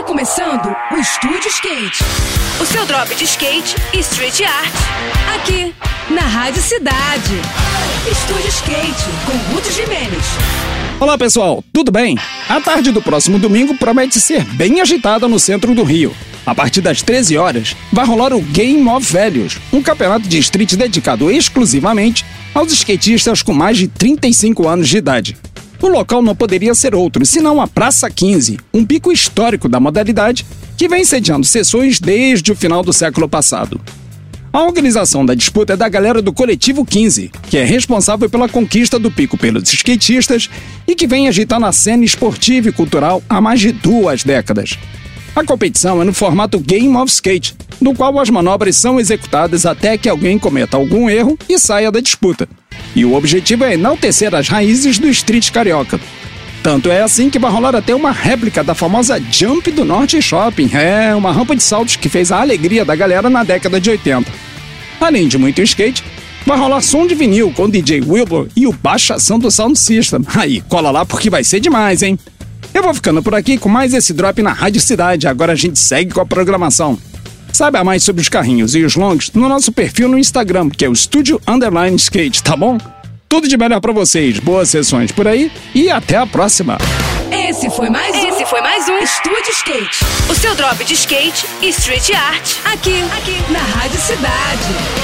Está começando o Estúdio Skate. O seu drop de skate e street art. Aqui, na Rádio Cidade. Estúdio Skate, com Ruth Jimenez. Olá pessoal, tudo bem? A tarde do próximo domingo promete ser bem agitada no centro do Rio. A partir das 13 horas, vai rolar o Game of Velhos, um campeonato de street dedicado exclusivamente aos skatistas com mais de 35 anos de idade. O local não poderia ser outro, senão a Praça 15, um pico histórico da modalidade que vem sediando sessões desde o final do século passado. A organização da disputa é da galera do Coletivo 15, que é responsável pela conquista do pico pelos skatistas e que vem agitando a cena esportiva e cultural há mais de duas décadas. A competição é no formato Game of Skate, no qual as manobras são executadas até que alguém cometa algum erro e saia da disputa. E o objetivo é enaltecer as raízes do street carioca. Tanto é assim que vai rolar até uma réplica da famosa Jump do Norte Shopping. É uma rampa de saltos que fez a alegria da galera na década de 80. Além de muito skate, vai rolar som de vinil com DJ Wilbur e o baixação do Sound System. Aí, cola lá porque vai ser demais, hein? Eu vou ficando por aqui com mais esse drop na Rádio Cidade. Agora a gente segue com a programação. Saiba mais sobre os carrinhos e os longs no nosso perfil no Instagram, que é o Studio Underline Skate, tá bom? Tudo de melhor para vocês, boas sessões por aí e até a próxima. Esse foi mais um. Esse foi mais um Estúdio Skate. O seu drop de skate e street art. Aqui, aqui, na Rádio Cidade.